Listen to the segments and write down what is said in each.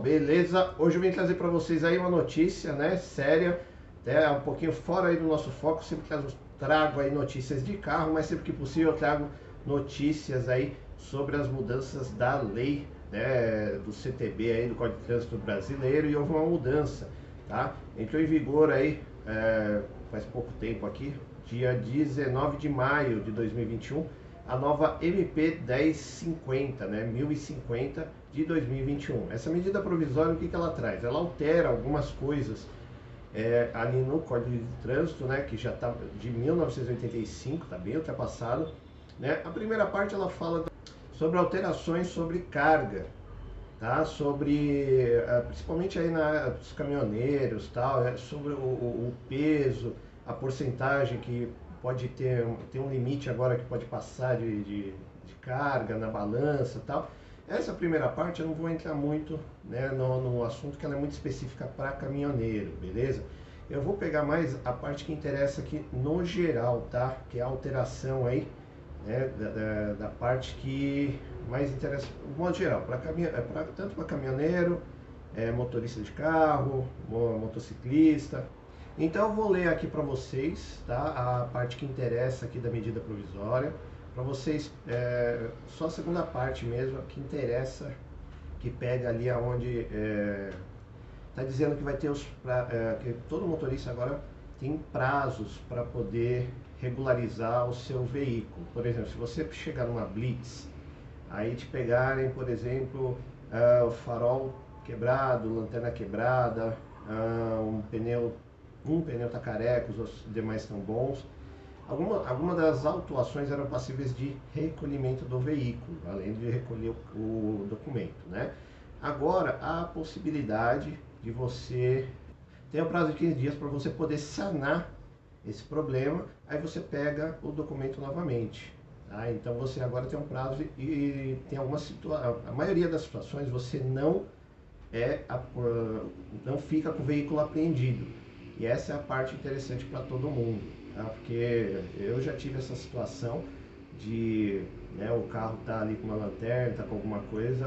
beleza? Hoje eu vim trazer para vocês aí uma notícia, né, séria, até um pouquinho fora aí do nosso foco, sempre que trago aí notícias de carro, mas sempre que possível eu trago notícias aí sobre as mudanças da lei, né, do CTB aí, do Código de Trânsito Brasileiro, e houve uma mudança, tá? Entrou em vigor aí, é, faz pouco tempo aqui, dia 19 de maio de 2021, a nova MP 1050, né, 1050 de 2021. Essa medida provisória, o que, que ela traz? Ela altera algumas coisas é, ali no Código de Trânsito, né, que já está de 1985, está bem ultrapassado. Né? A primeira parte ela fala sobre alterações sobre carga, tá? sobre é, principalmente aí na dos caminhoneiros, tal, é, sobre o, o, peso, a porcentagem que pode ter, tem um limite agora que pode passar de, de, de carga na balança tal. Essa primeira parte eu não vou entrar muito né, no, no assunto que ela é muito específica para caminhoneiro, beleza? Eu vou pegar mais a parte que interessa aqui no geral, tá? Que é a alteração aí, né, da, da, da parte que mais interessa, no modo geral, pra caminho, é pra, tanto para caminhoneiro, é, motorista de carro, motociclista, então eu vou ler aqui para vocês, tá? A parte que interessa aqui da medida provisória, para vocês, é, só a segunda parte mesmo que interessa, que pega ali aonde está é, dizendo que vai ter os, pra, é, que todo motorista agora tem prazos para poder regularizar o seu veículo. Por exemplo, se você chegar numa blitz, aí te pegarem, por exemplo, uh, o farol quebrado, lanterna quebrada, uh, um pneu um pneu está careca, os demais estão bons. Alguma, alguma das autuações eram passíveis de recolhimento do veículo, além de recolher o, o documento. Né? Agora, há a possibilidade de você ter um prazo de 15 dias para você poder sanar esse problema, aí você pega o documento novamente. Tá? Então você agora tem um prazo e, tem algumas situações, a maioria das situações você não é não fica com o veículo apreendido. E essa é a parte interessante para todo mundo, tá? porque eu já tive essa situação de né, o carro tá ali com uma lanterna, tá com alguma coisa,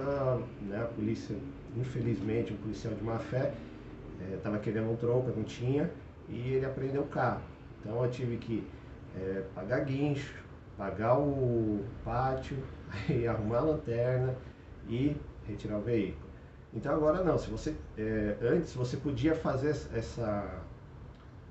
né, a polícia, infelizmente, um policial de má fé, estava é, querendo um troco, não tinha, e ele apreendeu o carro. Então eu tive que é, pagar guincho, pagar o pátio, arrumar a lanterna e retirar o veículo. Então agora não, se você é, antes você podia fazer essa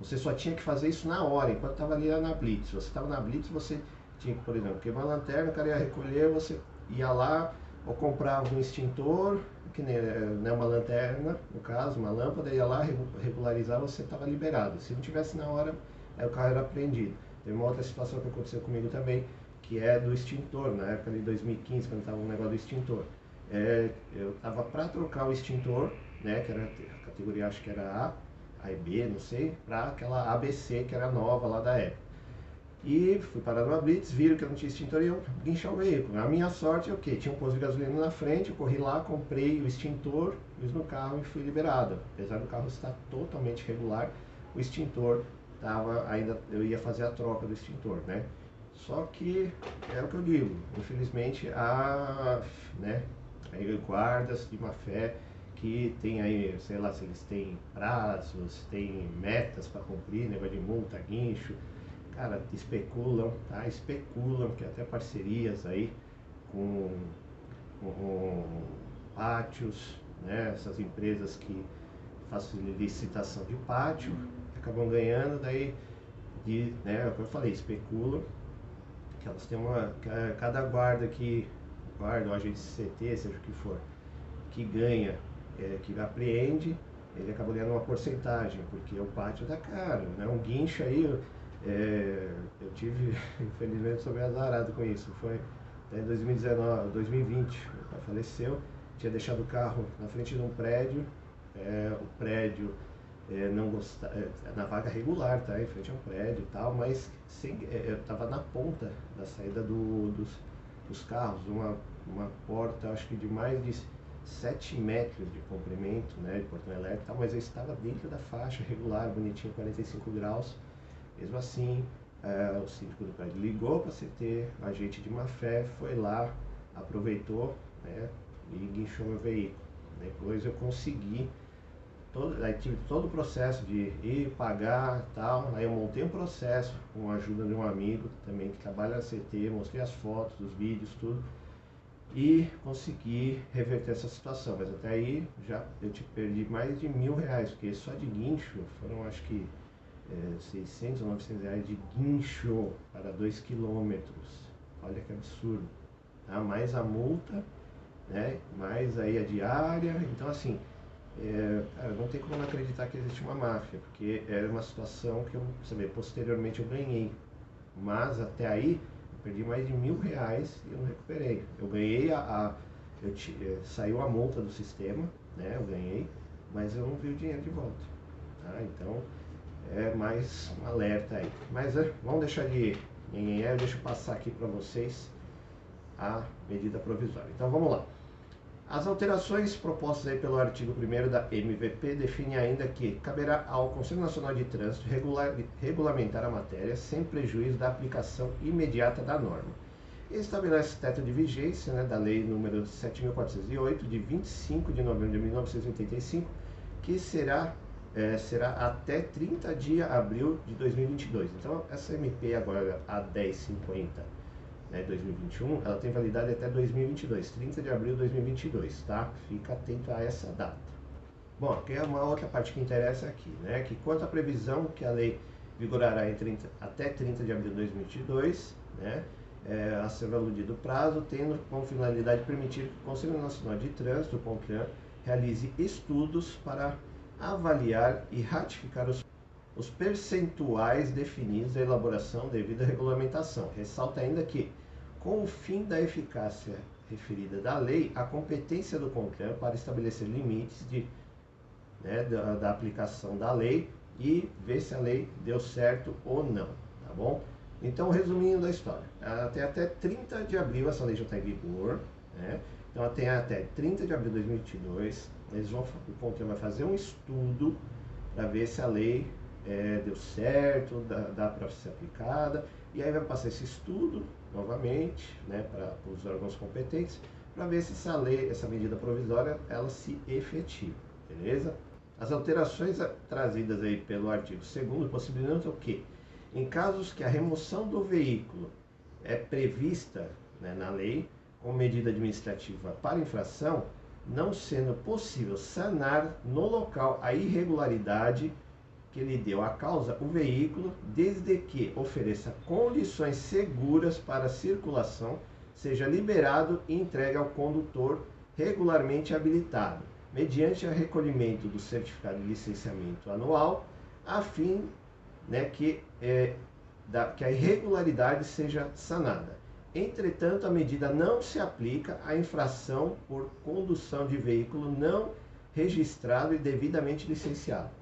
você só tinha que fazer isso na hora, enquanto estava ali na Blitz. Se você estava na Blitz, você tinha que, por exemplo, queimar a lanterna, o cara ia recolher, você ia lá ou comprava um extintor, que nem né, uma lanterna, no caso, uma lâmpada, ia lá regularizar, você estava liberado. Se não tivesse na hora, aí o carro era apreendido. Tem uma outra situação que aconteceu comigo também, que é do extintor, na época de 2015, quando estava um negócio do extintor. É, eu estava para trocar o extintor, né, que era a categoria, acho que era A, a e B, não sei, para aquela ABC que era nova lá da época. E fui parar numa blitz, viram que eu não tinha extintor e eu guinchar o veículo. A minha sorte é o quê? Tinha um posto de gasolina na frente, eu corri lá, comprei o extintor, pus no carro e fui liberado. Apesar do carro estar totalmente regular, o extintor tava ainda, eu ia fazer a troca do extintor, né? Só que é o que eu digo, infelizmente a, né, aí guardas de má fé que tem aí, sei lá, se eles têm prazos, têm metas para cumprir, negócio de multa, guincho. Cara, especulam, tá? Especulam que até parcerias aí com, com pátios, né? Essas empresas que fazem licitação de pátio, acabam ganhando, daí, de, né, é o que eu falei, especulam que elas têm uma. Cada guarda que, guarda, ou agente CT, seja o que for, que ganha é, que apreende, ele acaba ganhando uma porcentagem, porque o pátio está caro, né? Um guincho aí, é, eu tive, infelizmente, sou meio azarado com isso. Foi até 2019, 2020, meu pai faleceu, tinha deixado o carro na frente de um prédio, é, o prédio é, não gostava, é, na vaga regular, tá? Em frente a um prédio e tal, mas sem, é, eu estava na ponta da saída do, dos, dos carros, uma, uma porta, acho que de mais de 7 metros de comprimento, né, de portão elétrico, tal, mas eu estava dentro da faixa regular, bonitinho, 45 graus. Mesmo assim, é, o síndico do prédio ligou para CT, o agente de má fé foi lá, aproveitou né, e guinchou meu veículo. Depois eu consegui, todo, aí tive todo o processo de ir pagar tal. Aí eu montei um processo com a ajuda de um amigo também que trabalha na CT, mostrei as fotos, os vídeos, tudo. E consegui reverter essa situação. Mas até aí já eu te perdi mais de mil reais, porque só de guincho foram acho que é, 600 ou 900 reais de guincho para 2 quilômetros. Olha que absurdo. Tá? Mais a multa, né? mais aí a diária. Então, assim, é, não tem como não acreditar que existe uma máfia, porque era uma situação que eu, sabe, posteriormente eu ganhei. Mas até aí, perdi mais de mil reais e eu não recuperei. Eu ganhei a. a eu te, é, saiu a multa do sistema, né? Eu ganhei, mas eu não vi o dinheiro de volta. Tá? Então, é mais um alerta aí. Mas é, vamos deixar de é, deixa eu passar aqui para vocês a medida provisória. Então vamos lá. As alterações propostas aí pelo artigo 1 da MVP definem ainda que caberá ao Conselho Nacional de Trânsito regular, regulamentar a matéria sem prejuízo da aplicação imediata da norma. Estabelece teto de vigência né, da Lei número 7.408, de 25 de novembro de 1985, que será é, será até 30 de abril de 2022. Então, essa MP agora, a 1050, né, 2021, ela tem validade até 2022, 30 de abril de 2022, tá? Fica atento a essa data. Bom, aqui é uma outra parte que interessa aqui, né? Que quanto à previsão que a lei vigorará em 30, até 30 de abril de 2022, né? É, a ser aludido prazo, tendo como finalidade permitir que o Conselho Nacional de Trânsito, o CONTRAN, realize estudos para avaliar e ratificar os, os percentuais definidos da elaboração devido à regulamentação. Ressalta ainda que, com o fim da eficácia referida da lei, a competência do CONTRAN para estabelecer limites de, né, da, da aplicação da lei e ver se a lei deu certo ou não, tá bom? Então, resumindo a história, até, até 30 de abril essa lei já está em vigor, né? Então, até, até 30 de abril de 2022, eles vão, o CONTRAN vai fazer um estudo para ver se a lei é, deu certo, dá, dá para ser aplicada, e aí vai passar esse estudo novamente né, para os órgãos competentes para ver se essa lei, essa medida provisória, ela se efetiva, beleza? As alterações trazidas aí pelo artigo 2 possibilitam o quê? Em casos que a remoção do veículo é prevista né, na lei, como medida administrativa para infração, não sendo possível sanar no local a irregularidade que lhe deu a causa o veículo, desde que ofereça condições seguras para circulação, seja liberado e entregue ao condutor regularmente habilitado, mediante o recolhimento do certificado de licenciamento anual, a fim né, que, é, da, que a irregularidade seja sanada. Entretanto, a medida não se aplica à infração por condução de veículo não registrado e devidamente licenciado.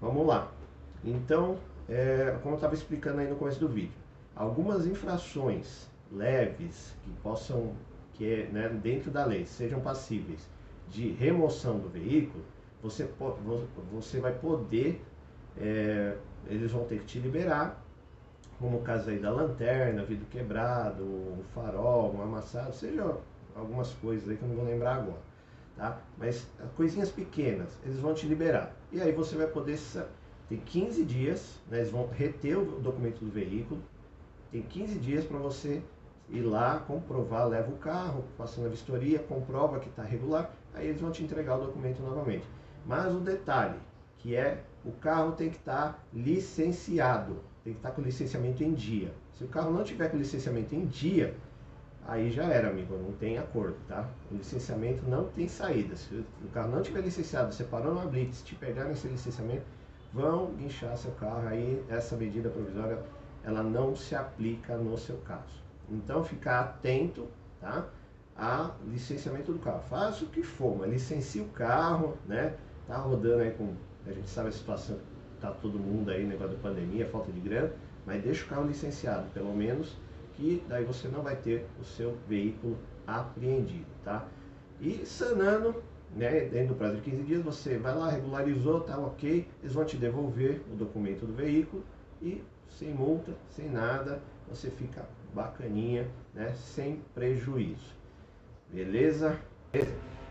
Vamos lá. Então, é, como eu estava explicando aí no começo do vídeo, algumas infrações leves que possam, que é, né, dentro da lei, sejam passíveis de remoção do veículo, você, você vai poder, é, eles vão ter que te liberar como o caso aí da lanterna, vidro quebrado, um farol, um amassado, seja algumas coisas aí que eu não vou lembrar agora, tá? Mas coisinhas pequenas, eles vão te liberar. E aí você vai poder, tem 15 dias, né, eles vão reter o documento do veículo, tem 15 dias para você ir lá, comprovar, leva o carro, passa na vistoria, comprova que está regular, aí eles vão te entregar o documento novamente. Mas o detalhe, que é o carro tem que estar tá licenciado tem que estar com o licenciamento em dia. Se o carro não tiver com licenciamento em dia, aí já era, amigo, não tem acordo, tá? O licenciamento não tem saída. Se o carro não tiver licenciado, você parou numa blitz, te pegar nesse licenciamento, vão guinchar seu carro, aí essa medida provisória, ela não se aplica no seu caso. Então, ficar atento, tá? A licenciamento do carro. Faça o que for, mas licencie o carro, né? Tá rodando aí com, a gente sabe a situação tá todo mundo aí, negócio da pandemia, falta de grana, mas deixa o carro licenciado, pelo menos, que daí você não vai ter o seu veículo apreendido, tá? E sanando, né, dentro do prazo de 15 dias, você vai lá, regularizou, tá ok, eles vão te devolver o documento do veículo e sem multa, sem nada, você fica bacaninha, né, sem prejuízo. Beleza?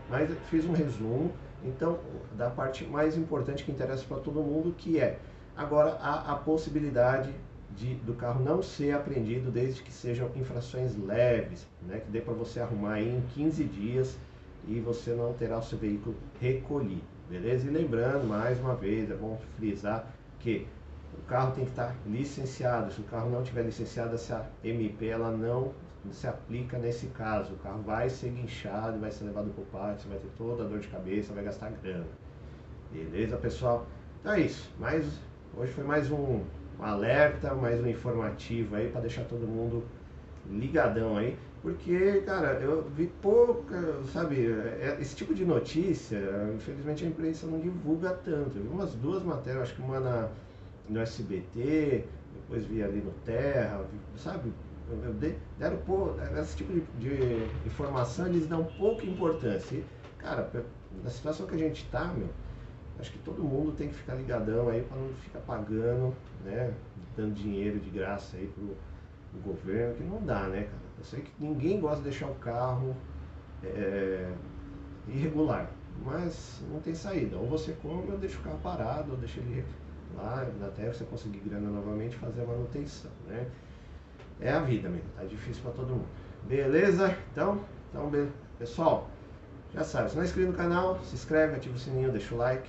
mas fiz um resumo. Então, da parte mais importante que interessa para todo mundo, que é agora a possibilidade de, do carro não ser apreendido desde que sejam infrações leves, né, que dê para você arrumar aí em 15 dias e você não terá o seu veículo recolhido, beleza? E lembrando, mais uma vez, é bom frisar que o carro tem que estar licenciado. Se o carro não tiver licenciado, essa MP ela não se aplica nesse caso. O carro vai ser guinchado, vai ser levado para o pátio, você vai ter toda a dor de cabeça, vai gastar grana. Beleza, pessoal? Então é isso. Mais, hoje foi mais um, um alerta, mais um informativo aí para deixar todo mundo ligadão aí. Porque, cara, eu vi pouca, sabe, é, esse tipo de notícia, infelizmente a imprensa não divulga tanto. Eu vi umas duas matérias, acho que uma na, no SBT, depois vi ali no Terra, sabe? Deram pô, esse tipo de, de, informação eles dão pouca importância. E, cara, na situação que a gente está, meu, acho que todo mundo tem que ficar ligadão aí para não ficar pagando, né? Dando dinheiro de graça aí pro, pro governo, que não dá, né, cara? Eu sei que ninguém gosta de deixar o carro é, irregular, mas não tem saída. Ou você compra, ou deixa o carro parado, ou deixa ele lá até você conseguir grana novamente fazer a manutenção, né? É a vida mesmo, tá difícil para todo mundo. Beleza? Então, então pessoal, já sabe, se não é inscrito no canal, se inscreve, ativa o sininho, deixa o like.